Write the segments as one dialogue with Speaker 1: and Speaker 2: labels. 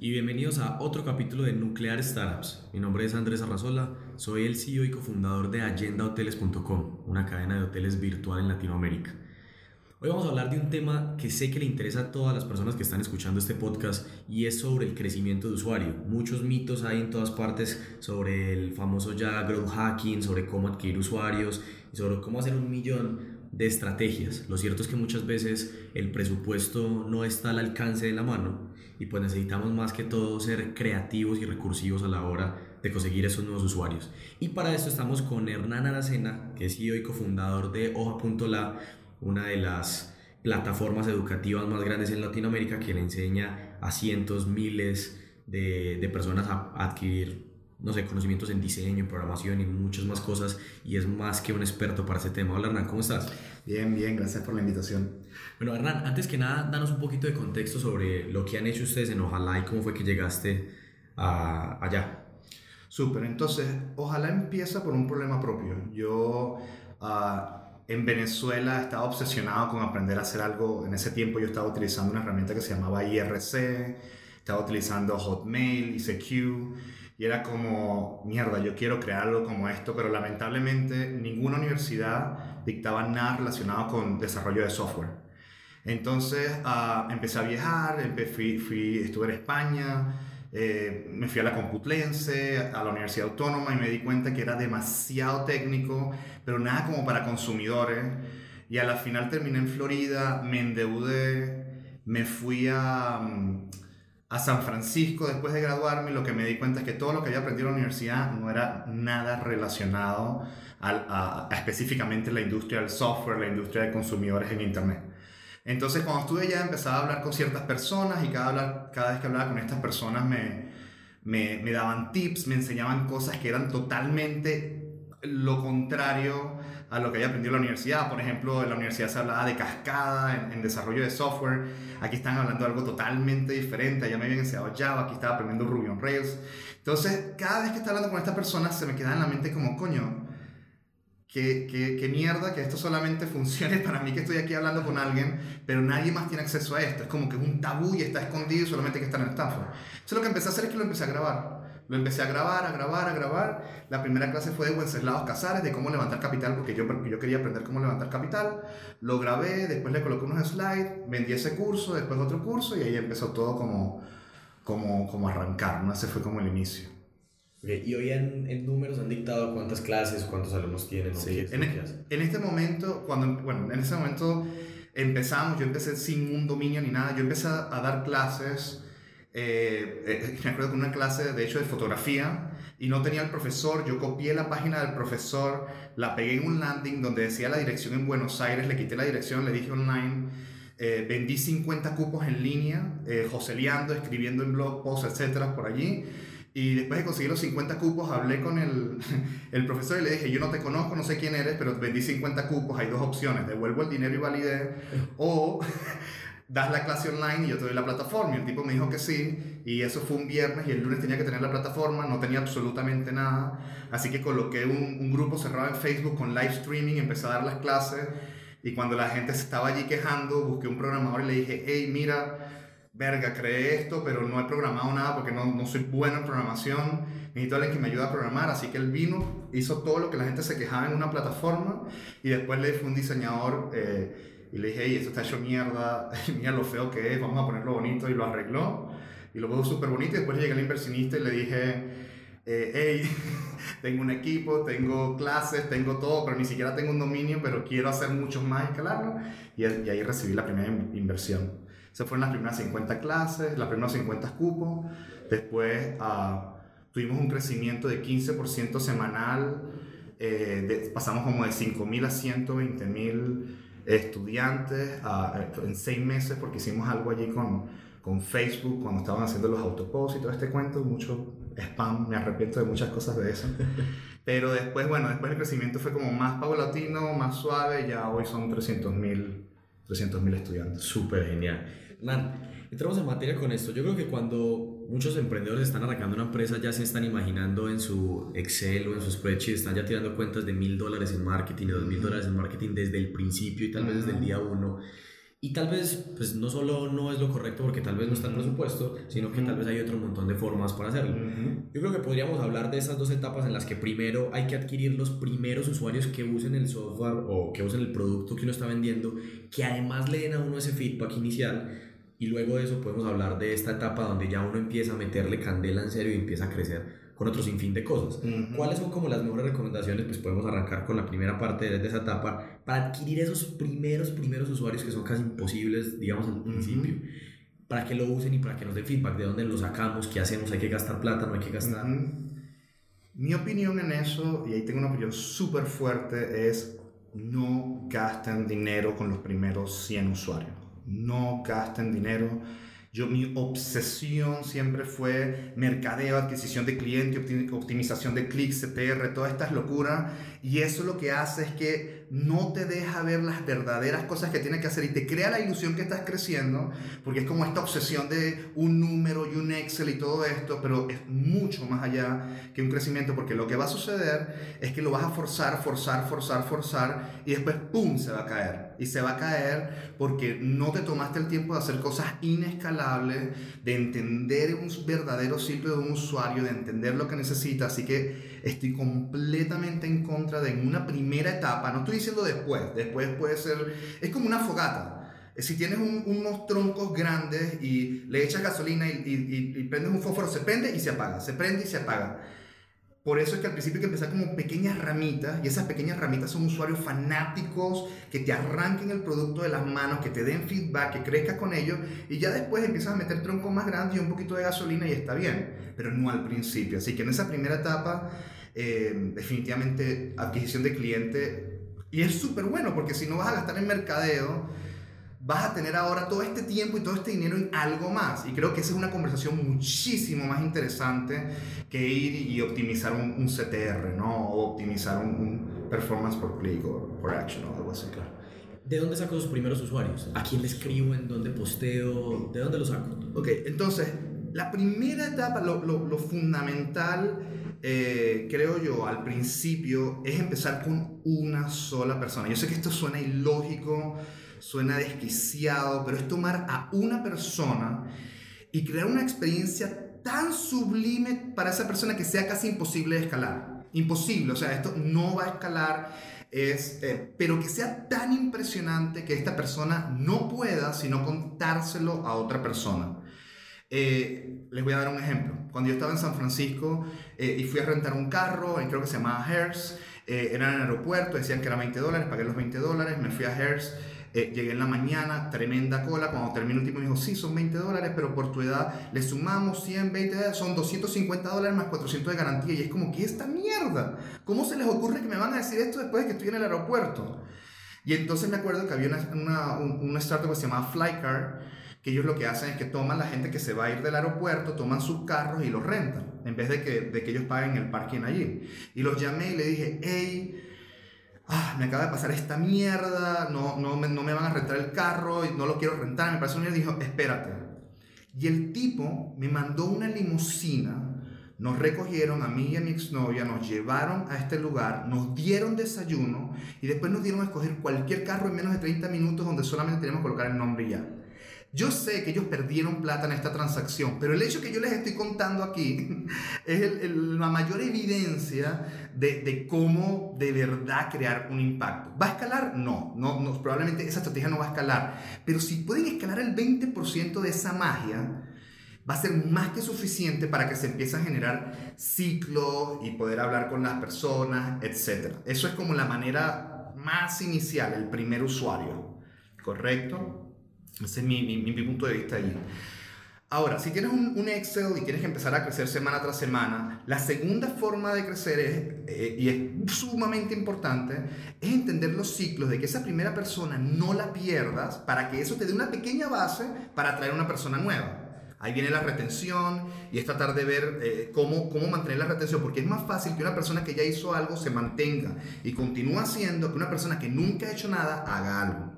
Speaker 1: y bienvenidos a otro capítulo de Nuclear Startups. Mi nombre es Andrés Arrazola, soy el CEO y cofundador de AgendaHoteles.com, una cadena de hoteles virtual en Latinoamérica. Hoy vamos a hablar de un tema que sé que le interesa a todas las personas que están escuchando este podcast y es sobre el crecimiento de usuario. Muchos mitos hay en todas partes sobre el famoso ya growth hacking, sobre cómo adquirir usuarios y sobre cómo hacer un millón de estrategias. Lo cierto es que muchas veces el presupuesto no está al alcance de la mano y pues necesitamos más que todo ser creativos y recursivos a la hora de conseguir esos nuevos usuarios. Y para esto estamos con Hernán Aracena, que es CEO y cofundador de Hoja.la, una de las plataformas educativas más grandes en Latinoamérica que le enseña a cientos, miles de, de personas a adquirir no sé, conocimientos en diseño, programación y muchas más cosas y es más que un experto para ese tema. Hola Hernán, ¿cómo estás?
Speaker 2: Bien, bien, gracias por la invitación.
Speaker 1: Bueno Hernán, antes que nada, danos un poquito de contexto sobre lo que han hecho ustedes en Ojalá y cómo fue que llegaste a, allá.
Speaker 2: Súper, entonces, Ojalá empieza por un problema propio. Yo... Uh, en Venezuela estaba obsesionado con aprender a hacer algo. En ese tiempo yo estaba utilizando una herramienta que se llamaba IRC, estaba utilizando Hotmail, ICQ, y era como, mierda, yo quiero crear algo como esto, pero lamentablemente ninguna universidad dictaba nada relacionado con desarrollo de software. Entonces uh, empecé a viajar, fui, fui, estuve en España, eh, me fui a la Computlense, a la Universidad Autónoma y me di cuenta que era demasiado técnico, pero nada como para consumidores. Y a la final terminé en Florida, me endeudé, me fui a... Um, a San Francisco después de graduarme, lo que me di cuenta es que todo lo que había aprendido en la universidad no era nada relacionado a, específicamente la industria del software, la industria de consumidores en Internet. Entonces, cuando estuve allá, empezaba a hablar con ciertas personas y cada, cada vez que hablaba con estas personas me, me, me daban tips, me enseñaban cosas que eran totalmente lo contrario a lo que había aprendido en la universidad. Por ejemplo, en la universidad se hablaba de cascada en, desarrollo de software. Aquí están hablando de algo totalmente diferente. Allá me habían enseñado Java, aquí estaba aprendiendo Ruby on Rails. Entonces, cada vez que estaba hablando con estas personas, se me quedaba en la mente como, coño, qué, qué, qué mierda que esto solamente funcione para mí que estoy aquí hablando con alguien, pero nadie más tiene acceso a esto. Es como que es un tabú y está escondido y solamente que estar en Stanford. Entonces, lo que empecé a hacer es que lo empecé a grabar. Lo empecé a grabar, a grabar, a grabar. La primera clase fue de Wenceslao Casares, de cómo levantar capital, porque yo, yo quería aprender cómo levantar capital. Lo grabé, después le coloqué unos slides, vendí ese curso, después otro curso y ahí empezó todo como, como, como arrancar, ¿no? Ese fue como el inicio.
Speaker 1: ¿Y hoy en, en, números han dictado cuántas clases, cuántos alumnos tienen?
Speaker 2: Sí. En, en, este momento, cuando, bueno, en ese momento empezamos, yo empecé sin un dominio ni nada, yo empecé a, a dar clases eh, eh, me acuerdo con una clase, de hecho, de fotografía, y no tenía el profesor, yo copié la página del profesor, la pegué en un landing donde decía la dirección en Buenos Aires, le quité la dirección, le dije online, eh, vendí 50 cupos en línea, eh, joseleando, escribiendo en blog posts, etcétera, por allí. Y después de conseguir los 50 cupos, hablé con el, el, profesor y le dije, yo no te conozco, no sé quién eres, pero vendí 50 cupos, hay dos opciones, devuelvo el dinero y validé, o das la clase online y yo te doy la plataforma. Y el tipo me dijo que sí, y eso fue un viernes y el lunes tenía que tener la plataforma, no tenía absolutamente nada. Así que coloqué un, un grupo cerrado en Facebook con live streaming, empecé a dar las clases y cuando la gente se estaba allí quejando, busqué un programador y le dije, hey, mira, verga, creé esto, pero no he programado nada porque no, no soy bueno en programación, necesito alguien que me ayude a programar, así que él vino, hizo todo lo que la gente se quejaba en una plataforma y después le fue un diseñador. Eh, y le dije, hey, esto está hecho mierda, mira lo feo que es, vamos a ponerlo bonito. Y lo arregló. Y lo puso súper bonito. Y después llegué al inversionista y le dije, eh, hey, tengo un equipo, tengo clases, tengo todo, pero ni siquiera tengo un dominio, pero quiero hacer muchos más escalarlo. Y, y ahí recibí la primera inversión. Se fueron las primeras 50 clases, las primeras 50 cupos. Después uh, tuvimos un crecimiento de 15% semanal. Eh, pasamos como de 5.000 a 120.000 estudiantes en seis meses porque hicimos algo allí con, con Facebook cuando estaban haciendo los autoposts y todo este cuento, mucho spam, me arrepiento de muchas cosas de eso. Pero después, bueno, después el crecimiento fue como más paulatino, más suave, ya hoy son 300 mil 300 estudiantes.
Speaker 1: Súper genial. Man, entramos en materia con esto. Yo creo que cuando muchos emprendedores están arrancando una empresa, ya se están imaginando en su Excel o en su spreadsheet, están ya tirando cuentas de mil dólares en marketing, de dos mil dólares en marketing desde el principio y tal vez desde el día uno. Y tal vez, pues no solo no es lo correcto porque tal vez no está el presupuesto, sino que tal vez hay otro montón de formas para hacerlo. Yo creo que podríamos hablar de esas dos etapas en las que primero hay que adquirir los primeros usuarios que usen el software o que usen el producto que uno está vendiendo, que además le den a uno ese feedback inicial. Y luego de eso podemos hablar de esta etapa donde ya uno empieza a meterle candela en serio y empieza a crecer con otro sinfín de cosas. ¿Cuáles son como las mejores recomendaciones? Pues podemos arrancar con la primera parte de, esa etapa para adquirir esos primeros, primeros usuarios que son casi imposibles, digamos, al principio. Para que lo usen y para que nos den feedback de dónde lo sacamos, qué hacemos, hay que gastar plata, no hay que gastar.
Speaker 2: Mi opinión en eso, y ahí tengo una opinión súper fuerte, es no gasten dinero con los primeros 100 usuarios. No gasten dinero yo, mi obsesión siempre fue mercadeo, adquisición de cliente, optimización de clics, CTR, todas estas locuras. Y eso lo que hace es que no te deja ver las verdaderas cosas que tienes que hacer y te crea la ilusión que estás creciendo, porque es como esta obsesión de un número y un Excel y todo esto, pero es mucho más allá que un crecimiento, porque lo que va a suceder es que lo vas a forzar, forzar, forzar, forzar, y después, ¡pum!, se va a caer. Y se va a caer porque no te tomaste el tiempo de hacer cosas inescalables, de entender un verdadero ciclo de un usuario, de entender lo que necesita. Así que estoy completamente en contra de en una primera etapa, no estoy diciendo después, después puede ser, es como una fogata. Si tienes unos troncos grandes y le echas gasolina y, y, y, prendes un fósforo, se prende y se apaga, se prende y se apaga. Por eso es que al principio hay que empezar como pequeñas ramitas y esas pequeñas ramitas son usuarios fanáticos que te arranquen el producto de las manos, que te den feedback, que crezcas con ellos y ya después empiezas a meter troncos más grandes y un poquito de gasolina y está bien, pero no al principio. Así que en esa primera etapa, eh, definitivamente adquisición de cliente y es súper bueno porque si no vas a gastar en mercadeo, vas a tener ahora todo este tiempo y todo este dinero en algo más. Y creo que esa es una conversación muchísimo más interesante que ir y optimizar un, CTR, ¿no? O optimizar un, performance por click o por action o algo así, claro.
Speaker 1: ¿De dónde saco los primeros usuarios? ¿A quién le escribo? ¿En dónde posteo? ¿De dónde los saco?
Speaker 2: Ok, entonces, la primera etapa, lo, lo, fundamental, eh, creo yo, al principio, es empezar con una sola persona. Yo sé que esto suena ilógico, suena desquiciado, pero es tomar a una persona y crear una experiencia tan sublime para esa persona que sea casi imposible de escalar. Imposible, o sea, esto no va a escalar, es, eh, pero que sea tan impresionante que esta persona no pueda sino contárselo a otra persona. Eh, les voy a dar un ejemplo. Cuando yo estaba en San Francisco eh, y fui a rentar un carro, creo que se llamaba Hertz, era en el aeropuerto, decían que era 20 dólares, pagué los 20 dólares, me fui a Hertz eh, llegué en la mañana, tremenda cola. Cuando terminó el tipo me dijo, sí, son 20 dólares, pero por tu edad le sumamos 100, 20, son 250 dólares más 400 de garantía. Y es como, ¿qué es esta mierda? ¿Cómo se les ocurre que me van a decir esto después de que estoy en el aeropuerto? Y entonces me acuerdo que había una, una, startup que se llamaba Flycar, que ellos lo que hacen es que toman la gente que se va a ir del aeropuerto, toman sus carros y los rentan, en vez de que, de que ellos paguen el parking allí. Y los llamé y le dije, hey, ah, me acaba de pasar esta mierda, no, no, me, me van a rentar el carro, no lo quiero rentar, me parece un mierda, dijo, espérate. Y el tipo me mandó una limusina, nos recogieron a mí y a mi exnovia, nos llevaron a este lugar, nos dieron desayuno y después nos dieron a escoger cualquier carro en menos de 30 minutos donde solamente teníamos que colocar el nombre y ya. Yo sé que ellos perdieron plata en esta transacción, pero el hecho que yo les estoy contando aquí es la mayor evidencia de, cómo de verdad crear un impacto. ¿Va a escalar? No, no, probablemente esa estrategia no va a escalar, pero si pueden escalar el 20% de esa magia, va a ser más que suficiente para que se empiece a generar ciclos y poder hablar con las personas, etc. Eso es como la manera más inicial, el primer usuario, ¿correcto? Ese es mi, mi, punto de vista allí. Ahora, si tienes un, un, Excel y quieres empezar a crecer semana tras semana, la segunda forma de crecer es, eh, y es sumamente importante, es entender los ciclos de que esa primera persona no la pierdas para que eso te dé una pequeña base para atraer una persona nueva. Ahí viene la retención y es tratar de ver eh, cómo, cómo mantener la retención, porque es más fácil que una persona que ya hizo algo se mantenga y continúe haciendo que una persona que nunca ha hecho nada haga algo.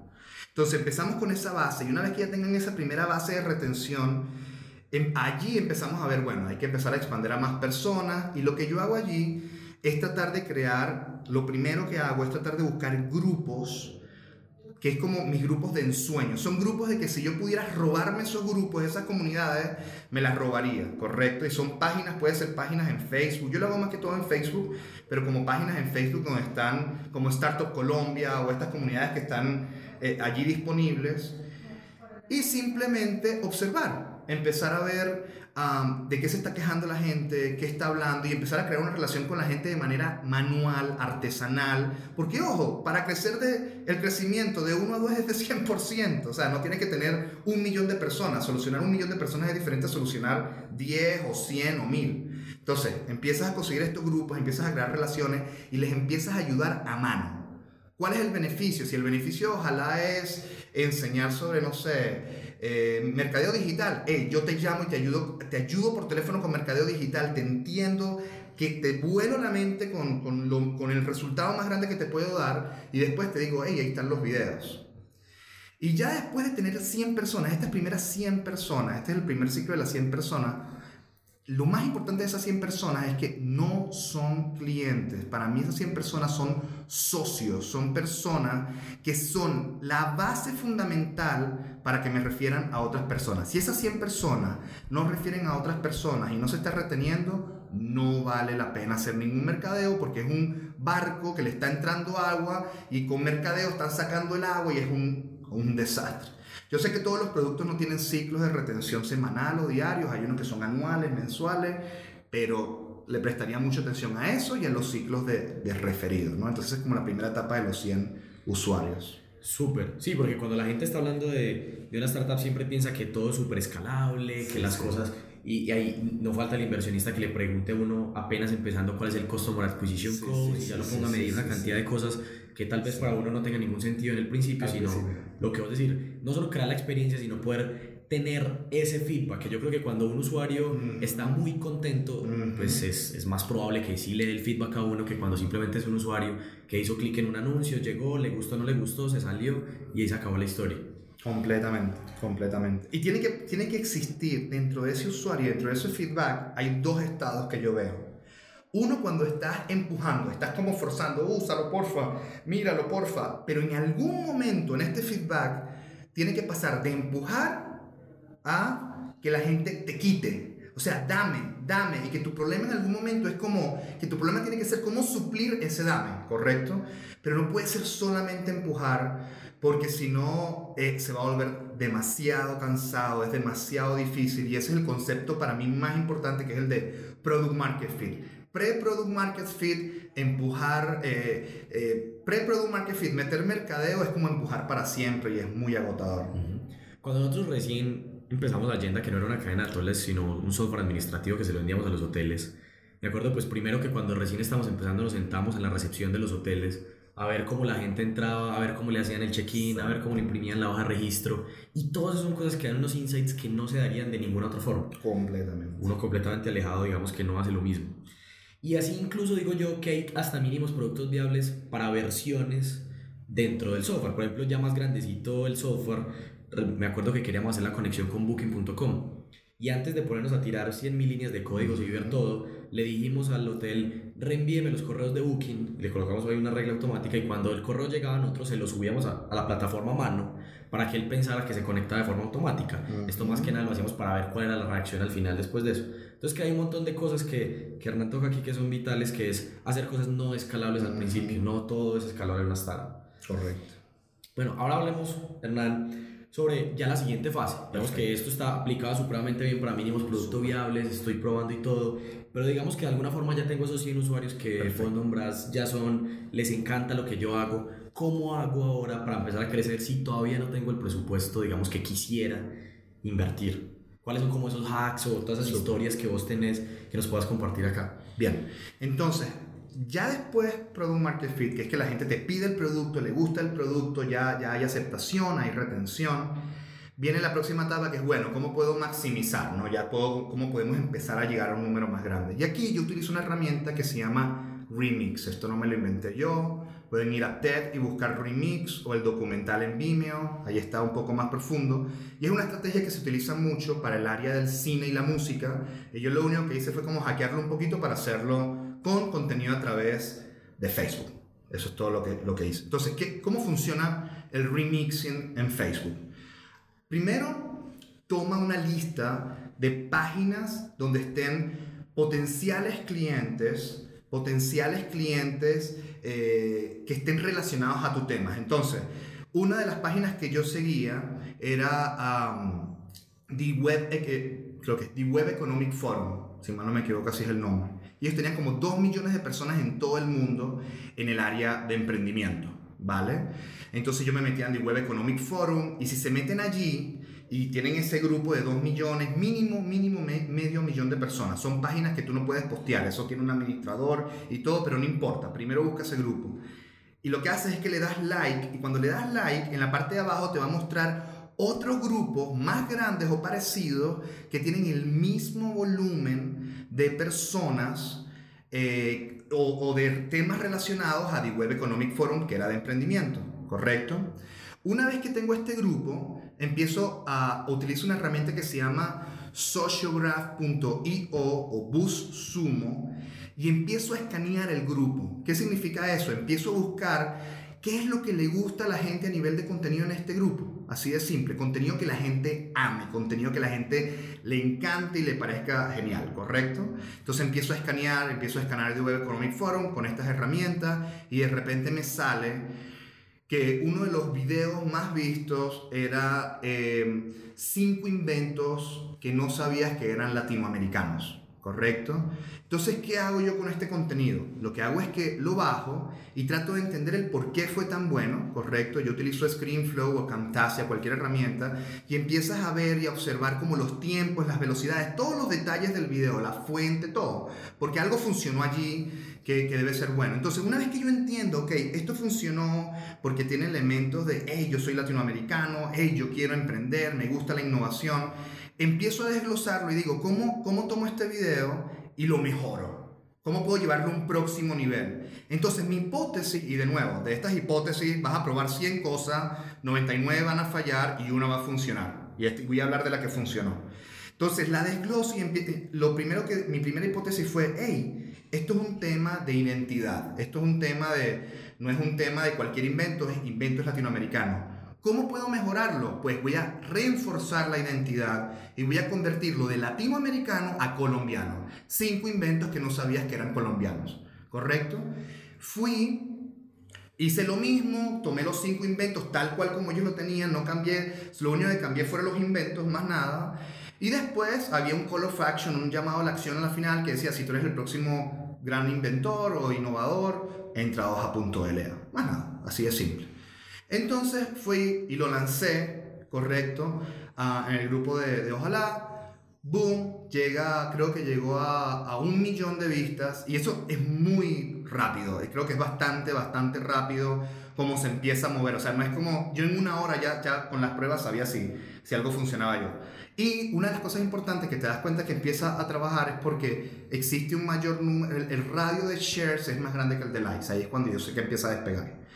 Speaker 2: Entonces empezamos con esa base y una vez que ya tengan esa primera base de retención, em, allí empezamos a ver, bueno, hay que empezar a expandir a más personas y lo que yo hago allí es tratar de crear, lo primero que hago es tratar de buscar grupos que es como mis grupos de ensueño. Son grupos de que si yo pudiera robarme esos grupos, esas comunidades, me las robaría, ¿correcto? Y son páginas, puede ser páginas en Facebook. Yo lo hago más que todo en Facebook, pero como páginas en Facebook donde están como Startup Colombia o estas comunidades que están eh, allí disponibles. Y simplemente observar, empezar a ver de qué se está quejando la gente, qué está hablando y empezar a crear una relación con la gente de manera manual, artesanal. Porque, ojo, para crecer de, el crecimiento de 1 a 2 es de 100%. O sea, no tiene que tener un millón de personas. Solucionar un millón de personas es diferente a solucionar 10 o 100 o 1000. Entonces, empiezas a conseguir estos grupos, empiezas a crear relaciones y les empiezas a ayudar a mano. ¿Cuál es el beneficio? Si el beneficio ojalá es enseñar sobre, no sé, eh, mercadeo digital, yo te llamo y te ayudo, te ayudo por teléfono con mercadeo digital, te entiendo, que te vuelo la mente con, con, con el resultado más grande que te puedo dar y después te digo, hey, ahí están los videos. Y ya después de tener 100 personas, estas primeras 100 personas, este es el primer ciclo de las 100 personas, lo más importante de esas 100 personas es que no son clientes. Para mí esas 100 personas son socios, son personas que son la base fundamental para que me refieran a otras personas. Si esas 100 personas no refieren a otras personas y no se está reteniendo, no vale la pena hacer ningún mercadeo porque es un barco que le está entrando agua y con mercadeo están sacando el agua y es un, un desastre. Yo sé que todos los productos no tienen ciclos de retención semanal o diarios, hay unos que son anuales, mensuales, pero le prestaría mucha atención a eso y a los ciclos de, de referidos, ¿no? Entonces es como la primera etapa de los 100 usuarios.
Speaker 1: Súper, sí, porque cuando la gente está hablando de, de una startup siempre piensa que todo es súper escalable, que las cosas, y, ahí no falta el inversionista que le pregunte a uno apenas empezando cuál es el Customer Acquisition Cost, y ya lo ponga a medir una cantidad de cosas que tal vez para uno no tenga ningún sentido en el principio, sino lo que vos decir, no solo crear la experiencia, sino poder tener ese feedback, que yo creo que cuando un usuario está muy contento, pues es, es, más probable que sí le dé el feedback a uno que cuando simplemente es un usuario que hizo clic en un anuncio, llegó, le gustó, no le gustó, se salió y ahí se acabó la historia.
Speaker 2: Completamente, completamente. Y tiene que, tiene que existir dentro de ese usuario, dentro de ese feedback, hay dos estados que yo veo. Uno cuando estás empujando, estás como forzando, úsalo porfa, míralo porfa, pero en algún momento en este feedback tiene que pasar de empujar a que la gente te quite. O sea, dame, dame, y que tu problema en algún momento es como, que tu problema tiene que ser cómo suplir ese dame, ¿correcto? Pero no puede ser solamente empujar, porque si no eh, se va a volver demasiado cansado, es demasiado difícil, y ese es el concepto para mí más importante, que es el de Product Market Fit Pre-product market fit, empujar, eh, eh, pre-product market fit, meter mercadeo es como empujar para siempre y es muy agotador.
Speaker 1: Cuando nosotros recién empezamos la Agenda, que no era una cadena de hoteles, sino un software administrativo que se lo vendíamos a los hoteles, me acuerdo pues primero que cuando recién estábamos empezando nos sentamos en la recepción de los hoteles a ver cómo la gente entraba, a ver cómo le hacían el check-in, a ver cómo le imprimían la hoja de registro. Y todas esas son cosas que dan unos insights que no se darían de ninguna otra forma.
Speaker 2: Completamente.
Speaker 1: Uno completamente alejado, digamos, que no hace lo mismo. Y así incluso digo yo que hay hasta mínimos productos viables para versiones dentro del software. Por ejemplo, ya más grandecito el software, me acuerdo que queríamos hacer la conexión con booking.com. Y antes de ponernos a tirar 100.000 líneas de códigos y ver todo, le dijimos al hotel, reenvíeme los correos de Booking, le colocamos ahí una regla automática y cuando el correo llegaba nosotros se lo subíamos a, a la plataforma a mano para que él pensara que se conectaba de forma automática. Esto más que nada lo hacíamos para ver cuál era la reacción al final después de eso. Entonces que hay un montón de cosas que, que Hernán toca aquí que son vitales, que es hacer cosas no escalables al principio, no todo es escalable en una startup.
Speaker 2: Correcto.
Speaker 1: Bueno, ahora hablemos, Hernán, sobre ya la siguiente fase. Vemos que esto está aplicado supremamente bien para mínimos productos viables, estoy probando y todo, pero digamos que de alguna forma ya tengo esos 100 usuarios que vos nombrás, ya son, les encanta lo que yo hago. ¿Cómo hago ahora para empezar a crecer si todavía no tengo el presupuesto, digamos, que quisiera invertir? ¿Cuáles son como esos hacks o todas esas historias que vos tenés que nos puedas compartir acá?
Speaker 2: Bien, entonces, ya después Product Market Fit, que es que la gente te pide el producto, le gusta el producto, ya, ya hay aceptación, hay retención, viene la próxima etapa que es, bueno, ¿cómo puedo maximizar? ¿no? Ya puedo, ¿Cómo podemos empezar a llegar a un número más grande? Y aquí yo utilizo una herramienta que se llama Remix. Esto no me lo inventé yo, Pueden ir a TED y buscar Remix o el documental en Vimeo, ahí está un poco más profundo. Y es una estrategia que se utiliza mucho para el área del cine y la música. Y yo lo único que hice fue como hackearlo un poquito para hacerlo con contenido a través de Facebook. Eso es todo lo que, lo que hice. Entonces, ¿qué, ¿cómo funciona el remixing en Facebook? Primero, toma una lista de páginas donde estén potenciales clientes, potenciales clientes eh, que estén relacionados a tu tema. Entonces, una de las páginas que yo seguía era The Web, eh, que The Web Economic Forum, si mal no me equivoco, así es el nombre. Y ellos tenían como 2 millones de personas en todo el mundo en el área de emprendimiento, ¿vale? Entonces yo me metía en The Web Economic Forum y si se meten allí y tienen ese grupo de 2 millones, mínimo, mínimo medio millón de personas. Son páginas que tú no puedes postear, eso tiene un administrador y todo, pero no importa, primero busca ese grupo. Y lo que haces es que le das like y cuando le das like en la parte de abajo te va a mostrar otros grupos más grandes o parecidos que tienen el mismo volumen de personas eh, o, de temas relacionados a The Web Economic Forum, que era de emprendimiento, ¿correcto? Una vez que tengo este grupo, empiezo a utilizar una herramienta que se llama sociograph.io o BuzzSumo y empiezo a escanear el grupo. ¿Qué significa eso? Empiezo a buscar qué es lo que le gusta a la gente a nivel de contenido en este grupo. Así de simple, contenido que la gente ame, contenido que la gente le encante y le parezca genial, ¿correcto? Entonces empiezo a escanear, empiezo a escanear el Web Economic Forum con estas herramientas y de repente me sale que uno de los videos más vistos era eh, cinco inventos que no sabías que eran latinoamericanos. ¿Correcto? Entonces, ¿qué hago yo con este contenido? Lo que hago es que lo bajo y trato de entender el por qué fue tan bueno, ¿correcto? Yo utilizo ScreenFlow o Camtasia, cualquier herramienta, y empiezas a ver y a observar como los tiempos, las velocidades, todos los detalles del video, la fuente, todo, porque algo funcionó allí que, debe ser bueno. Entonces, una vez que yo entiendo, ok, esto funcionó porque tiene elementos de, hey, yo soy latinoamericano, hey, yo quiero emprender, me gusta la innovación, empiezo a desglosarlo y digo, ¿cómo, cómo tomo este video y lo mejoro? ¿Cómo puedo llevarlo a un próximo nivel? Entonces mi hipótesis, y de nuevo, de estas hipótesis vas a probar 100 cosas, 99 van a fallar y una va a funcionar. Y este, voy a hablar de la que funcionó. Entonces la desgloso y lo primero que, mi primera hipótesis fue, hey, esto es un tema de identidad, esto es un tema de, no es un tema de cualquier invento, es invento latinoamericano. ¿Cómo puedo mejorarlo? Pues voy a reforzar la identidad y voy a convertirlo de latinoamericano a colombiano. Cinco inventos que no sabías que eran colombianos, ¿correcto? Fui, hice lo mismo, tomé los cinco inventos tal cual como yo lo tenía, no cambié, lo único que cambié fueron los inventos, más nada. Y después había un call of action, un llamado a la acción a la final que decía, si tú eres el próximo gran inventor o innovador, entra a hoja.la. Más nada, así de simple. Entonces fui y lo lancé, correcto, en el grupo de, Ojalá. Boom, llega, creo que llegó a, un millón de vistas y eso es muy rápido. Creo que es bastante, bastante rápido cómo se empieza a mover. O sea, no es como yo en una hora ya, ya con las pruebas sabía si, si algo funcionaba yo. Y una de las cosas importantes que te das cuenta que empieza a trabajar es porque existe un mayor número, el, el radio de shares es más grande que el de likes. Ahí es cuando yo sé que empieza a despegar.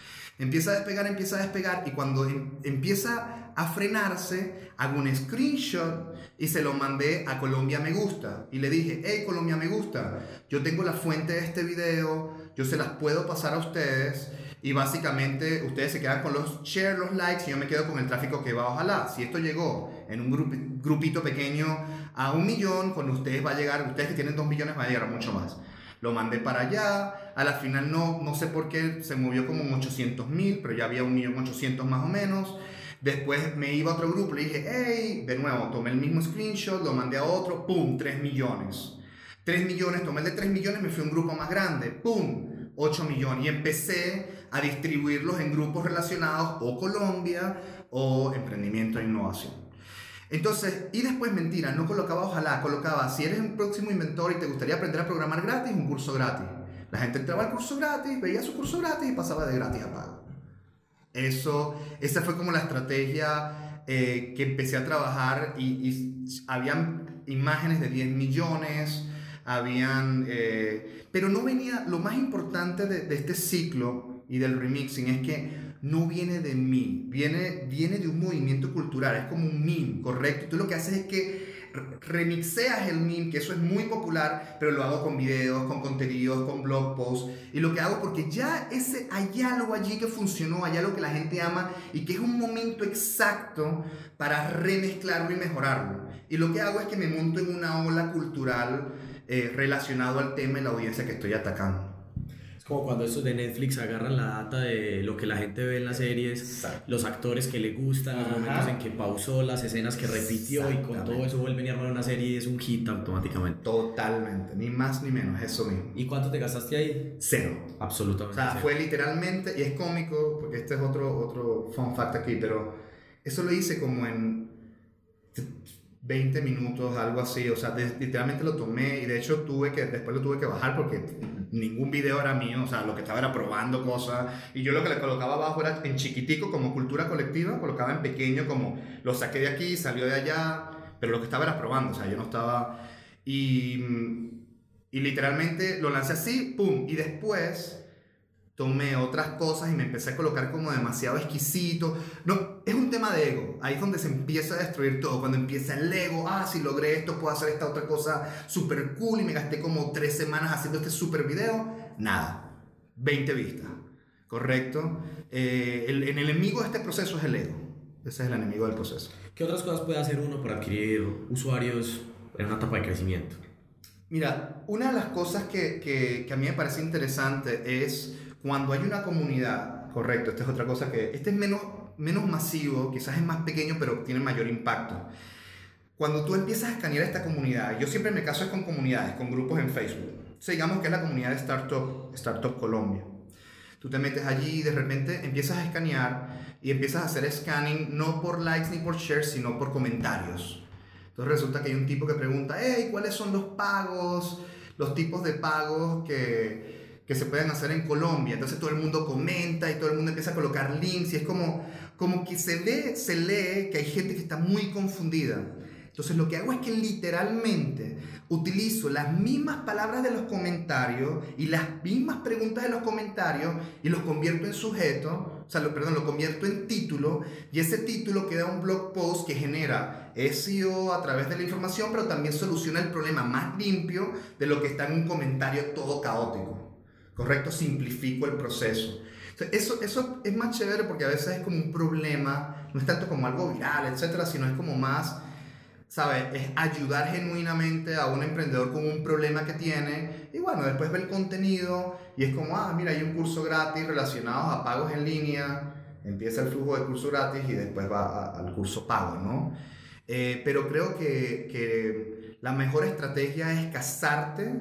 Speaker 2: Empieza a despegar, empieza a despegar y cuando em, empieza a frenarse, hago un screenshot y se lo mandé a Colombia Me Gusta. Y le dije, hey Colombia Me Gusta, yo tengo la fuente de este video, yo se las puedo pasar a ustedes y básicamente ustedes se quedan con los share, los likes y yo me quedo con el tráfico que va. Ojalá, si esto llegó en un grupito pequeño a un millón, con ustedes va a llegar, ustedes que tienen dos millones va a llegar mucho más lo mandé para allá, a la final no, no sé por qué se movió como 800 mil, pero ya había un millón ochocientos más o menos. Después me iba a otro grupo, le dije, hey, de nuevo, tomé el mismo screenshot, lo mandé a otro, ¡pum! 3 millones. 3 millones, tomé el de 3 millones, me fui a un grupo más grande, ¡pum! 8 millones. Y empecé a distribuirlos en grupos relacionados o Colombia o emprendimiento e innovación. Entonces, y después mentira, no colocaba ojalá, colocaba si eres un próximo inventor y te gustaría aprender a programar gratis, un curso gratis. La gente entraba al curso gratis, veía su curso gratis y pasaba de gratis a pago. Eso, esa fue como la estrategia eh, que empecé a trabajar y, y, habían imágenes de 10 millones, habían, eh, pero no venía, lo más importante de, de este ciclo y del remixing es que no viene de mí, viene, viene de un movimiento cultural, es como un meme, ¿correcto? Tú lo que haces es que remixeas el meme, que eso es muy popular, pero lo hago con videos, con contenidos, con blog posts. Y lo que hago porque ya ese, hay algo allí que funcionó, hay algo que la gente ama y que es un momento exacto para remezclarlo y mejorarlo. Y lo que hago es que me monto en una ola cultural eh, relacionado al tema y la audiencia que estoy atacando.
Speaker 1: Como cuando estos de Netflix agarran la data de lo que la gente ve en las series, los actores que le gustan, los momentos en que pausó, las escenas que repitió y con todo eso vuelven a armar una serie y es un hit automáticamente.
Speaker 2: Totalmente, ni más ni menos, eso mismo.
Speaker 1: ¿Y cuánto te gastaste ahí?
Speaker 2: Cero.
Speaker 1: Absolutamente.
Speaker 2: O sea, fue literalmente, y es cómico, porque este es otro, otro fun fact aquí, pero eso lo hice como en 20 minutos, algo así, o sea, literalmente lo tomé y de hecho tuve que, después lo tuve que bajar porque ningún video era mío, o sea, lo que estaba era probando cosas. Y yo lo que le colocaba abajo era en chiquitico como cultura colectiva, colocaba en pequeño como lo saqué de aquí, salió de allá, pero lo que estaba era probando, o sea, yo no estaba... Y, y literalmente lo lancé así, ¡pum! Y después tomé otras cosas y me empecé a colocar como demasiado exquisito. No, es un tema de ego. Ahí es donde se empieza a destruir todo. Cuando empieza el ego, ah, si logré esto, puedo hacer esta otra cosa súper cool y me gasté como tres semanas haciendo este súper video. Nada. 20 vistas. ¿Correcto? Eh, el, el enemigo de este proceso es el ego. Ese es el enemigo del proceso.
Speaker 1: ¿Qué otras cosas puede hacer uno para adquirir usuarios en una etapa de crecimiento?
Speaker 2: Mira, una de las cosas que, que, que a mí me parece interesante es cuando hay una comunidad, correcto, esta es otra cosa que, este es menos, menos masivo, quizás es más pequeño, pero tiene mayor impacto. Cuando tú empiezas a escanear esta comunidad, yo siempre me caso es con comunidades, con grupos en Facebook. digamos que es la comunidad de Startup, Startup Colombia. Tú te metes allí y de repente empiezas a escanear y empiezas a hacer scanning no por likes ni por shares, sino por comentarios. Entonces resulta que hay un tipo que pregunta, hey, ¿cuáles son los pagos? Los tipos de pagos que, que se pueden hacer en Colombia. Entonces todo el mundo comenta y todo el mundo empieza a colocar links y es como, como que se ve, se lee que hay gente que está muy confundida. Entonces lo que hago es que literalmente utilizo las mismas palabras de los comentarios y las mismas preguntas de los comentarios y los convierto en sujeto, o sea, lo, perdón, lo convierto en título y ese título queda un blog post que genera SEO a través de la información, pero también soluciona el problema más limpio de lo que está en un comentario todo caótico. ¿Correcto? Simplifico el proceso. eso, eso es más chévere porque a veces es como un problema, no es tanto como algo viral, etcétera, sino es como más, ¿sabes? Es ayudar genuinamente a un emprendedor con un problema que tiene y bueno, después ve el contenido y es como, ah, mira, hay un curso gratis relacionado a pagos en línea, empieza el flujo de curso gratis y después va al curso pago, ¿no? Eh, pero creo que, que la mejor estrategia es casarte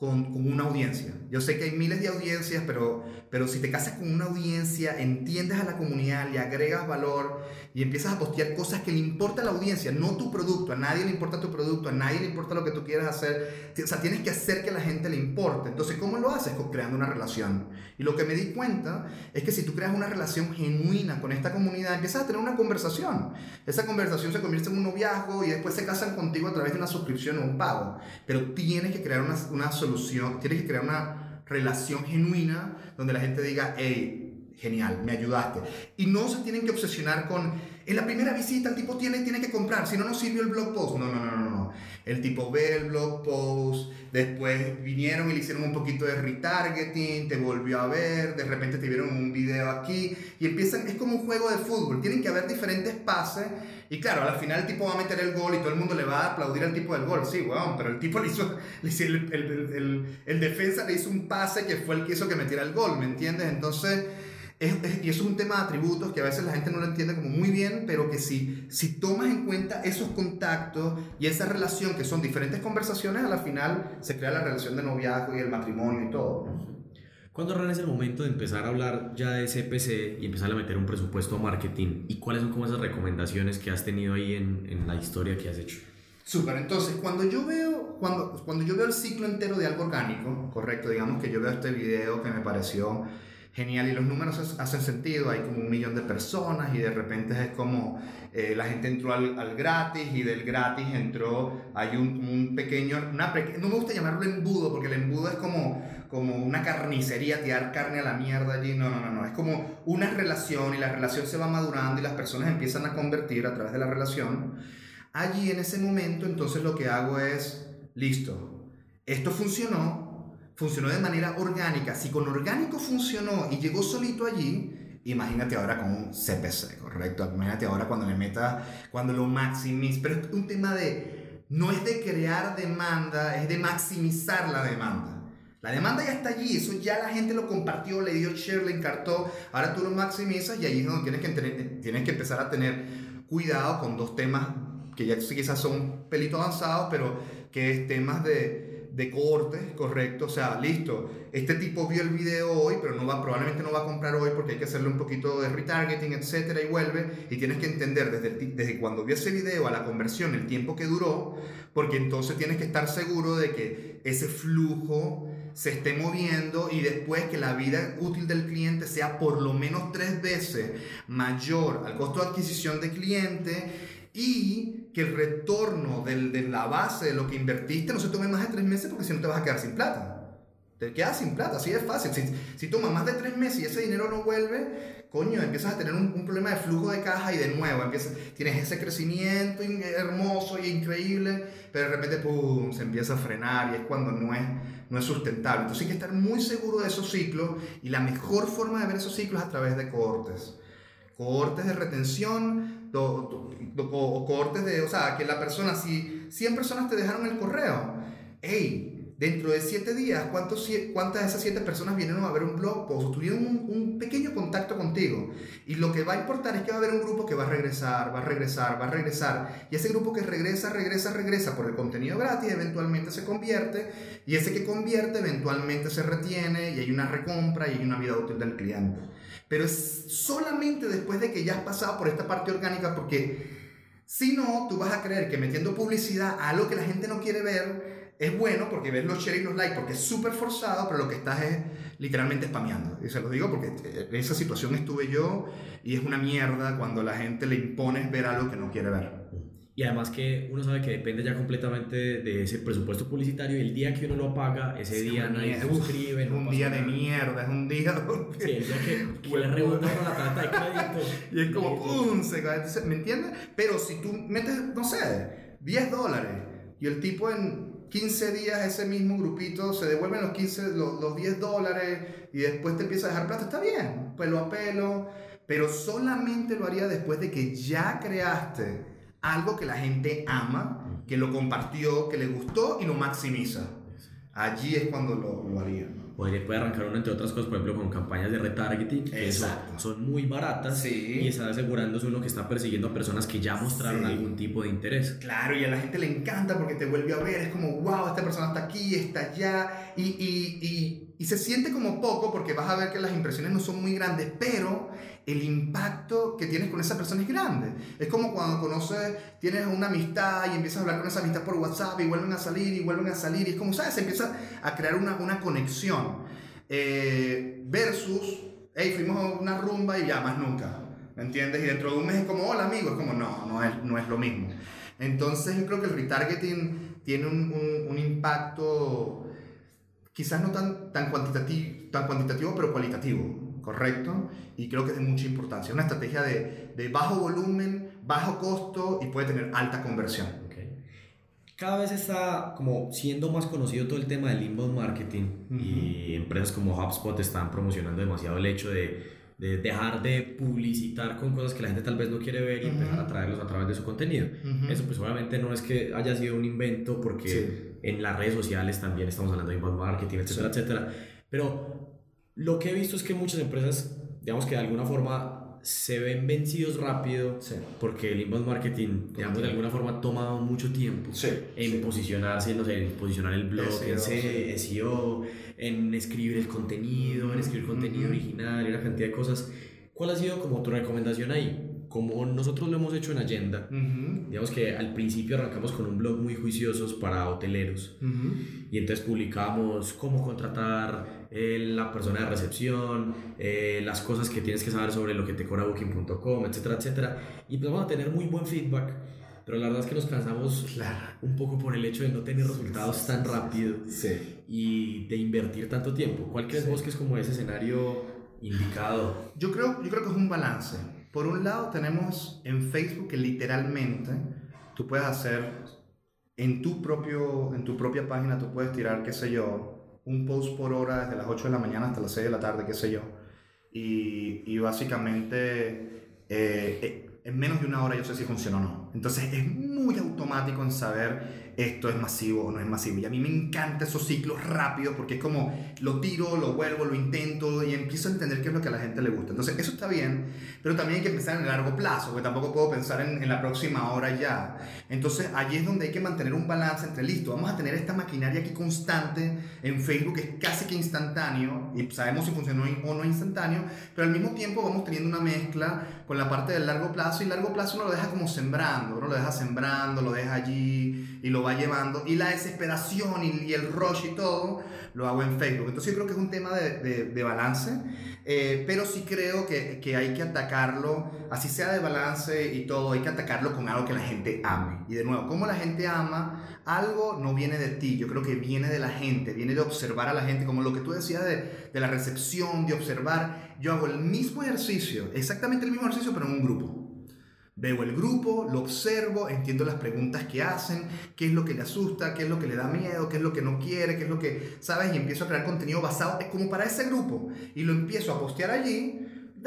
Speaker 2: con, con, una audiencia. Yo sé que hay miles de audiencias, pero, pero si te casas con una audiencia, entiendes a la comunidad, le agregas valor y empiezas a postear cosas que le importa a la audiencia, no tu producto. A nadie le importa tu producto, a nadie le importa lo que tú quieras hacer. O sea, tienes que hacer que a la gente le importe. Entonces, ¿cómo lo haces? creando una relación. Y lo que me di cuenta es que si tú creas una relación genuina con esta comunidad, empiezas a tener una conversación. Esa conversación se convierte en un noviazgo y después se casan contigo a través de una suscripción o un pago. Pero tienes que crear una, una solución tienes que crear una relación genuina donde la gente diga, hey, genial, me ayudaste. Y no se tienen que obsesionar con, en la primera visita el tipo tiene, tiene que comprar, si no, no sirvió el blog post. No, no, no, no, no. El tipo ve el blog post, después vinieron y le hicieron un poquito de retargeting, te volvió a ver, de repente te vieron un video aquí y empiezan, es como un juego de fútbol, tienen que haber diferentes pases y claro, al final el tipo va a meter el gol y todo el mundo le va a aplaudir al tipo del gol. Sí, weón, pero el tipo le hizo, el, el, el, el, defensa le hizo un pase que fue el que hizo que metiera el gol, ¿me entiendes? Entonces, es, y eso es un tema de atributos que a veces la gente no lo entiende como muy bien, pero que si, si tomas en cuenta esos contactos y esa relación, que son diferentes conversaciones, a la final se crea la relación de noviazgo y el matrimonio y todo.
Speaker 1: ¿Cuándo es el momento de empezar a hablar ya de CPC y empezar a meter un presupuesto a marketing? ¿Y cuáles son como esas recomendaciones que has tenido ahí en, en la historia que has hecho?
Speaker 2: Súper, entonces cuando yo veo cuando, cuando yo veo el ciclo entero de algo orgánico, correcto, digamos que yo veo este video que me pareció genial y los números hacen sentido, hay como un millón de personas y de repente es como eh, la gente entró al, al, gratis y del gratis entró, hay un, un pequeño, una no me gusta llamarlo embudo porque el embudo es como, como una carnicería, tirar carne a la mierda allí, no, no, no, no, es como una relación y la relación se va madurando y las personas empiezan a convertir a través de la relación. Allí en ese momento entonces lo que hago es, listo, esto funcionó, funcionó de manera orgánica. Si con orgánico funcionó y llegó solito allí, imagínate ahora con un CPC, ¿correcto? Imagínate ahora cuando le meta, cuando lo maximice. Pero es un tema de, no es de crear demanda, es de maximizar la demanda. La demanda ya está allí, eso ya la gente lo compartió, le dio share, le encartó, ahora tú lo maximizas y ahí es donde tienes que, tener, tienes que empezar a tener cuidado con dos temas que ya quizás son un pelito avanzados, pero que es temas de, de corte, correcto, o sea, listo, este tipo vio el video hoy, pero no va, probablemente no va a comprar hoy porque hay que hacerle un poquito de retargeting, etcétera, y vuelve, y tienes que entender desde, desde cuando vio ese video a la conversión el tiempo que duró, porque entonces tienes que estar seguro de que ese flujo se esté moviendo y después que la vida útil del cliente sea por lo menos tres veces mayor al costo de adquisición de cliente y que el retorno del, de la base de lo que invertiste no se tome más de tres meses porque si no te vas a quedar sin plata. Te quedas sin plata, así es fácil. Si, si toma más de tres meses y ese dinero no vuelve, coño, empiezas a tener un, un, problema de flujo de caja y de nuevo empiezas, tienes ese crecimiento hermoso y increíble, pero de repente pum, se empieza a frenar y es cuando no es, no es sustentable. Entonces hay que estar muy seguro de esos ciclos y la mejor forma de ver esos ciclos es a través de cohortes. Cohortes de retención do, do, o cohortes de, o sea, que la persona, si 100 personas te dejaron el correo, hey, dentro de 7 días, ¿cuántos, ¿cuántas de esas 7 personas vinieron a ver un blog post o tuvieron un, un, pequeño contacto contigo? Y lo que va a importar es que va a haber un grupo que va a regresar, va a regresar, va a regresar. Y ese grupo que regresa, regresa, regresa por el contenido gratis, eventualmente se convierte. Y ese que convierte, eventualmente se retiene y hay una recompra y hay una vida útil del cliente. Pero es solamente después de que ya has pasado por esta parte orgánica, porque si no, tú vas a creer que metiendo publicidad a algo que la gente no quiere ver, es bueno porque ves los share y los likes porque es súper forzado, pero lo que estás es literalmente spameando. Y se lo digo porque en esa situación estuve yo y es una mierda cuando la gente le impones ver algo que no quiere ver.
Speaker 1: Y además que uno sabe que depende ya completamente de ese presupuesto publicitario y el día que uno lo paga, ese
Speaker 2: es
Speaker 1: día nadie se suscribe.
Speaker 2: Es un día de mierda, es un día
Speaker 1: donde... Sí, el día que, que le rebota con la tarjeta de crédito.
Speaker 2: y es como, ¡pum! Se cae. ¿Me entiendes? Pero si tú metes, no sé, 10 dólares y el tipo en 15 días ese mismo grupito se devuelven los, 15, los, los 10 dólares y después te empieza a dejar plata, está bien, pelo a pelo, pero solamente lo haría después de que ya creaste algo que la gente ama, que lo compartió, que le gustó y lo maximiza. Allí es cuando lo, lo haría.
Speaker 1: Puede, puede arrancar uno, entre otras cosas, por ejemplo, con campañas de retargeting, que son, son, muy baratas
Speaker 2: sí.
Speaker 1: y está asegurándose uno que está persiguiendo a personas que ya mostraron sí. algún tipo de interés.
Speaker 2: Claro, y a la gente le encanta porque te vuelve a ver, es como, wow, esta persona está aquí, está allá, y, y, y, y se siente como poco porque vas a ver que las impresiones no son muy grandes, pero el impacto que tienes con esa persona es grande. Es como cuando conoces, tienes una amistad y empiezas a hablar con esa amistad por WhatsApp y vuelven a salir y vuelven a salir. Y es como, ¿sabes? Se empieza a crear una, una conexión. Eh, versus, hey, fuimos a una rumba y ya más nunca. ¿Me entiendes? Y dentro de un mes es como, hola amigo, es como, no, no es, no es lo mismo. Entonces yo creo que el retargeting tiene un, un, un impacto quizás no tan, tan, cuantitativo, tan cuantitativo, pero cualitativo. ¿Correcto? Y creo que es de mucha importancia. Una estrategia de, de bajo volumen, bajo costo y puede tener alta conversión.
Speaker 1: Okay. Cada vez está como siendo más conocido todo el tema del inbound marketing uh -huh. y empresas como HubSpot están promocionando demasiado el hecho de, de, dejar de publicitar con cosas que la gente tal vez no quiere ver y uh -huh. empezar a traerlos a través de su contenido. Uh -huh. Eso pues obviamente no es que haya sido un invento porque sí. en las redes sociales también estamos hablando de inbound marketing, etcétera, sí. etcétera. Pero lo que he visto es que muchas empresas, digamos que de alguna forma se ven vencidos rápido
Speaker 2: sí.
Speaker 1: porque el inbound marketing, digamos, de alguna forma ha tomado mucho tiempo
Speaker 2: sí,
Speaker 1: en
Speaker 2: sí.
Speaker 1: posicionarse, no sé, en posicionar el blog, SEO, en SEO, en escribir el contenido, en escribir contenido uh -huh. original y una cantidad de cosas. ¿Cuál ha sido como tu recomendación ahí? Como nosotros lo hemos hecho en Agenda,
Speaker 2: uh -huh.
Speaker 1: digamos que al principio arrancamos con un blog muy juiciosos para hoteleros
Speaker 2: uh -huh.
Speaker 1: y entonces publicamos cómo contratar eh, la persona de recepción, eh, las cosas que tienes que saber sobre lo que te cobra booking.com, etcétera, etcétera. Y pues vamos a tener muy buen feedback, pero la verdad es que nos cansamos
Speaker 2: claro.
Speaker 1: un poco por el hecho de no tener resultados tan rápido
Speaker 2: sí.
Speaker 1: y de invertir tanto tiempo. ¿Cuál crees sí. vos que es como ese escenario indicado?
Speaker 2: Yo creo, yo creo que es un balance. Por un lado tenemos en Facebook que literalmente tú puedes hacer en tu, propio, en tu propia página, tú puedes tirar, qué sé yo, un post por hora desde las 8 de la mañana hasta las 6 de la tarde, qué sé yo. Y, y básicamente eh, eh, en menos de una hora yo sé si funciona o no. Entonces es muy automático en saber esto es masivo o no es masivo. Y a mí me encanta esos ciclos rápidos porque es como lo tiro, lo vuelvo, lo intento y empiezo a entender qué es lo que a la gente le gusta. Entonces eso está bien, pero también hay que pensar en el largo plazo, porque tampoco puedo pensar en, en la próxima hora ya. Entonces allí es donde hay que mantener un balance entre, listo, vamos a tener esta maquinaria aquí constante en Facebook, que es casi que instantáneo, y sabemos si funcionó o no instantáneo, pero al mismo tiempo vamos teniendo una mezcla con la parte del largo plazo, y largo plazo uno lo deja como sembrando, uno lo deja sembrando, lo deja allí y lo va llevando. Y la desesperación y, el rush y todo lo hago en Facebook. Entonces yo creo que es un tema de, de, balance, eh, pero sí creo que, que, hay que atacarlo, así sea de balance y todo, hay que atacarlo con algo que la gente ame. Y de nuevo, como la gente ama, algo no viene de ti, yo creo que viene de la gente, viene de observar a la gente, como lo que tú decías de, de la recepción, de observar. Yo hago el mismo ejercicio, exactamente el mismo ejercicio, pero en un grupo. Veo el grupo, lo observo, entiendo las preguntas que hacen, qué es lo que le asusta, qué es lo que le da miedo, qué es lo que no quiere, qué es lo que, ¿sabes? Y empiezo a crear contenido basado, como para ese grupo. Y lo empiezo a postear allí.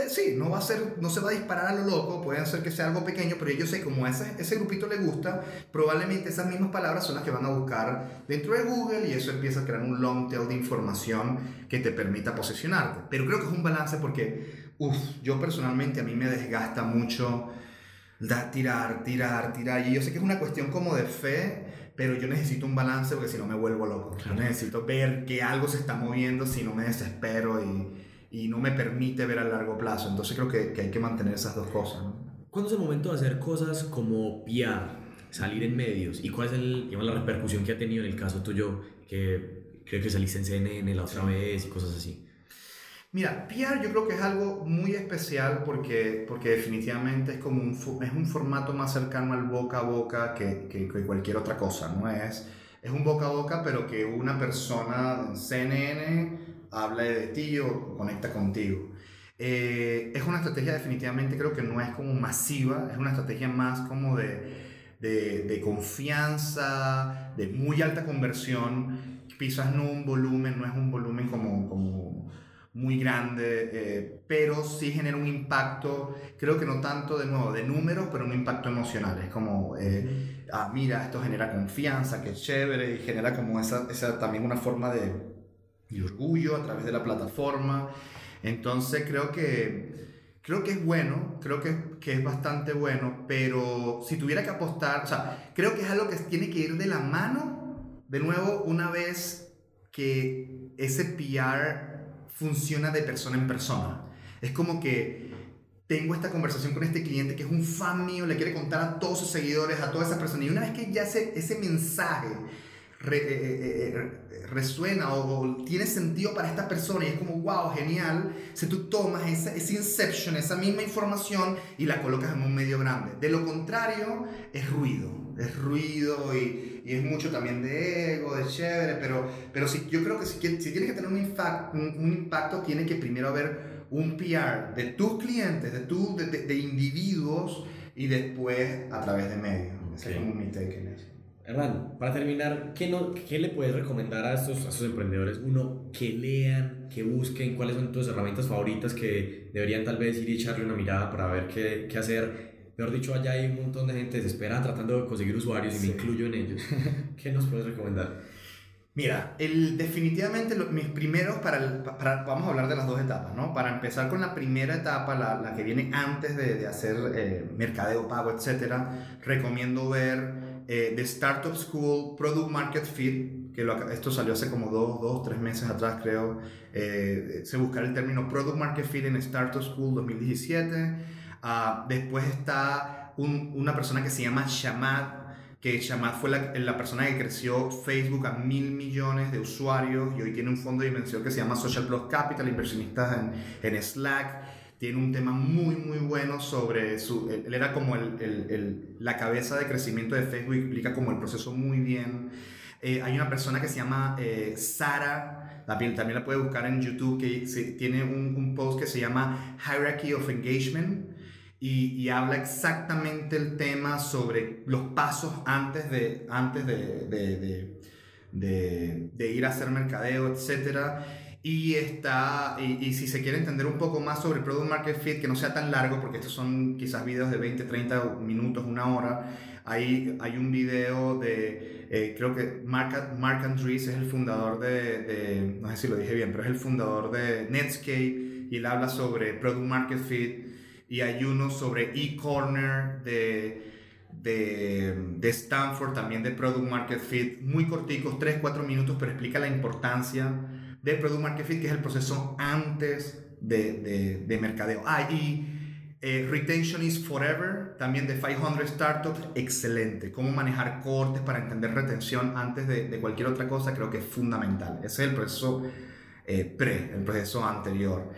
Speaker 2: sí, no va a ser, no se va a disparar a lo loco, puede ser que sea algo pequeño, pero yo sé como a ese, ese grupito le gusta, probablemente esas mismas palabras son las que van a buscar dentro de Google y eso empieza a crear un long tail de información que te permita posicionarte. Pero creo que es un balance porque, uff, yo personalmente a mí me desgasta mucho da, tirar, tirar, tirar. Y yo sé que es una cuestión como de fe, pero yo necesito un balance porque si no me vuelvo loco. Yo necesito ver que algo se está moviendo, si no me desespero y, y no me permite ver a largo plazo. Entonces creo que, que hay que mantener esas dos cosas. ¿no?
Speaker 1: ¿Cuándo es el momento de hacer cosas como PR, salir en medios? ¿Y cuál es el, la repercusión que ha tenido en el caso tuyo, que creo que saliste en CNN la otra vez y cosas así?
Speaker 2: Mira, PR yo creo que es algo muy especial porque, porque definitivamente es como un, es un formato más cercano al boca a boca que, que, cualquier otra cosa, ¿no? Es, es un boca a boca, pero que una persona en CNN habla de ti o conecta contigo. Eh, es una estrategia definitivamente creo que no es como masiva, es una estrategia más como de, de, de confianza, de muy alta conversión, quizás no un volumen, no es un volumen como, como muy grande, eh, pero sí genera un impacto, creo que no tanto de nuevo de números, pero un impacto emocional. Es como, eh, ah, mira, esto genera confianza, que chévere, y genera como esa, esa también una forma de, de, orgullo a través de la plataforma. Entonces creo que, creo que es bueno, creo que, que es bastante bueno, pero si tuviera que apostar, o sea, creo que es algo que tiene que ir de la mano, de nuevo, una vez que ese PR funciona de persona en persona. Es como que tengo esta conversación con este cliente que es un fan mío, le quiere contar a todos sus seguidores, a todas esas personas. Y una vez que ya ese, ese mensaje eh, eh, eh, resuena o, tiene sentido para esta persona y es como, wow, genial, si tú tomas esa, ese inception, esa misma información y la colocas en un medio grande. De lo contrario, es ruido, es ruido y y es mucho también de ego, de chévere, pero, pero sí, yo creo que si, si tienes que tener un, impacto, un, impacto, tiene que primero haber un PR de tus clientes, de, tu, de, de, individuos y después a través de medios. Ese es como mi take en eso.
Speaker 1: Hernán, para terminar, ¿qué, no, ¿qué le puedes recomendar a estos, a estos emprendedores? Uno, que lean, que busquen cuáles son tus herramientas favoritas que deberían tal vez ir y echarle una mirada para ver qué, qué hacer Peor dicho, allá hay un montón de gente desesperada tratando de conseguir usuarios y me incluyo en ellos. ¿Qué nos puedes recomendar?
Speaker 2: Mira, el, definitivamente mis primeros, para, para, vamos a hablar de las dos etapas, ¿no? Para empezar con la primera etapa, la, la que viene antes de, de hacer eh, mercadeo pago, etcétera, recomiendo ver eh, The Startup School Product Market Fit, que lo, esto salió hace como dos, dos, tres meses atrás, creo. Eh, se busca el término Product Market Fit en Startup School 2017 Uh, después está un, una persona que se llama Shamad, que Shamad fue la, persona que creció Facebook a mil millones de usuarios y hoy tiene un fondo de inversión que se llama Social Plus Capital, inversionistas en, en Slack. Tiene un tema muy, muy bueno sobre su... Él era como el, el, la cabeza de crecimiento de Facebook y explica como el proceso muy bien. Eh, hay una persona que se llama eh, Sara, también, también la puede buscar en YouTube, que tiene un post que se llama Hierarchy of Engagement y, habla exactamente el tema sobre los pasos antes de, antes de, ir a hacer mercadeo, etcétera. Y, está, y, si se quiere entender un poco más sobre Product Market Fit, que no sea tan largo, porque estos son quizás videos de 20, 30 minutos, una hora, hay, hay un video de, eh, creo que Mark, Mark Andrees es el fundador de, de, no sé si lo dije bien, pero es el fundador de Netscape y él habla sobre Product Market Fit y hay uno sobre eCorner de, de, de, Stanford, también de Product Market Fit, muy corticos, 3-4 minutos, pero explica la importancia de Product Market Fit, que es el proceso antes de, de, de mercadeo. Ah, y eh, Retention is Forever, también de 500 Startups, excelente. Cómo manejar cortes para entender retención antes de, de cualquier otra cosa, creo que es fundamental. Ese es el proceso eh, pre, el proceso anterior.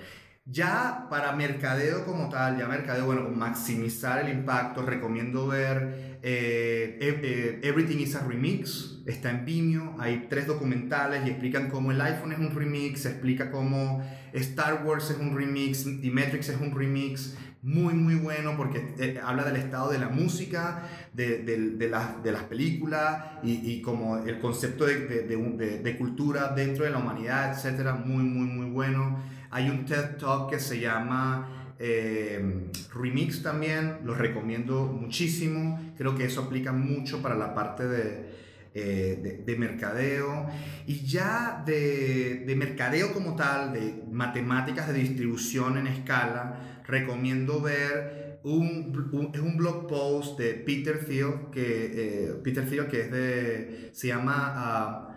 Speaker 2: Ya para mercadeo como tal, ya mercadeo, bueno, maximizar el impacto, recomiendo ver eh, eh, Everything is a Remix, está en Vimeo, hay tres documentales y explican cómo el iPhone es un remix, explica cómo Star Wars es un remix, The Matrix es un remix, muy muy bueno porque eh, habla del estado de la música, de, de, de, la, de las películas y, y, como el concepto de, cultura dentro de la humanidad, etcétera, muy muy muy bueno. Hay un TED Talk que se llama eh, Remix también, lo recomiendo muchísimo. Creo que eso aplica mucho para la parte de, eh, de, de, mercadeo. Y ya de, de, mercadeo como tal, de matemáticas de distribución en escala, recomiendo ver un, es un blog post de Peter Thiel, que, eh, Peter Thiel, que es de, se llama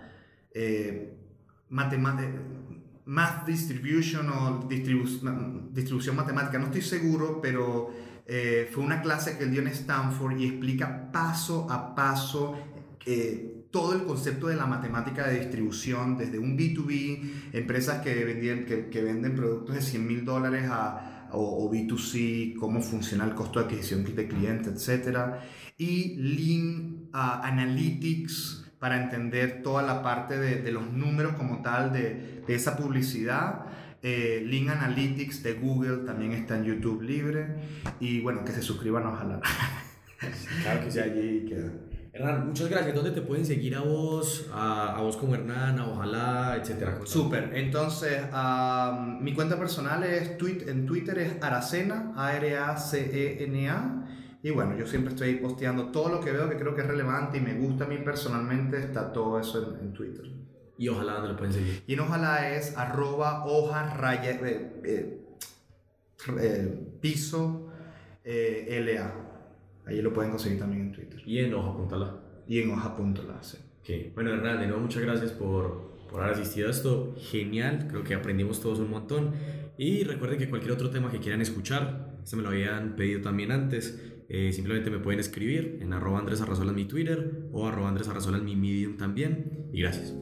Speaker 2: uh, Math Distribution o distribu distribución matemática, no estoy seguro, pero eh, fue una clase que él dio en Stanford y explica paso a paso eh, todo el concepto de la matemática de distribución, desde un B2B, empresas que, vendían, que, que venden productos de 100 mil dólares a, o, o, B2C, cómo funciona el costo de adquisición de cliente, etc. Y Lean uh, Analytics, para entender toda la parte de, de los números como tal de, de esa publicidad. Eh, Link Analytics de Google también está en YouTube libre. Y bueno, que se suscriban, ojalá.
Speaker 1: Claro que sí. allí queda. Hernán, muchas gracias. ¿Dónde te pueden seguir a vos, a, a vos como Hernán, a Ojalá, etcétera?
Speaker 2: Súper. Entonces, mi cuenta personal es tweet, en Twitter es Aracena, A-R-A-C-E-N-A. Y bueno, yo siempre estoy posteando todo lo que veo que creo que es relevante y me gusta a mí personalmente, está todo eso en, en Twitter.
Speaker 1: Y ojalá donde lo pueden seguir.
Speaker 2: Y en ojalá es arroba hoja raya, eh, eh, eh, piso eh, LA. Ahí lo pueden conseguir también en Twitter.
Speaker 1: Y en hoja.la.
Speaker 2: Y en hoja.la, sí.
Speaker 1: Okay. Bueno, Hernán, de nuevo muchas gracias por, por haber asistido a esto. Genial, creo que aprendimos todos un montón. Y recuerden que cualquier otro tema que quieran escuchar, este me lo habían pedido también antes, eh, simplemente me pueden escribir en arroba Andrés en mi Twitter o arroba Andrés en mi Medium también. Y gracias.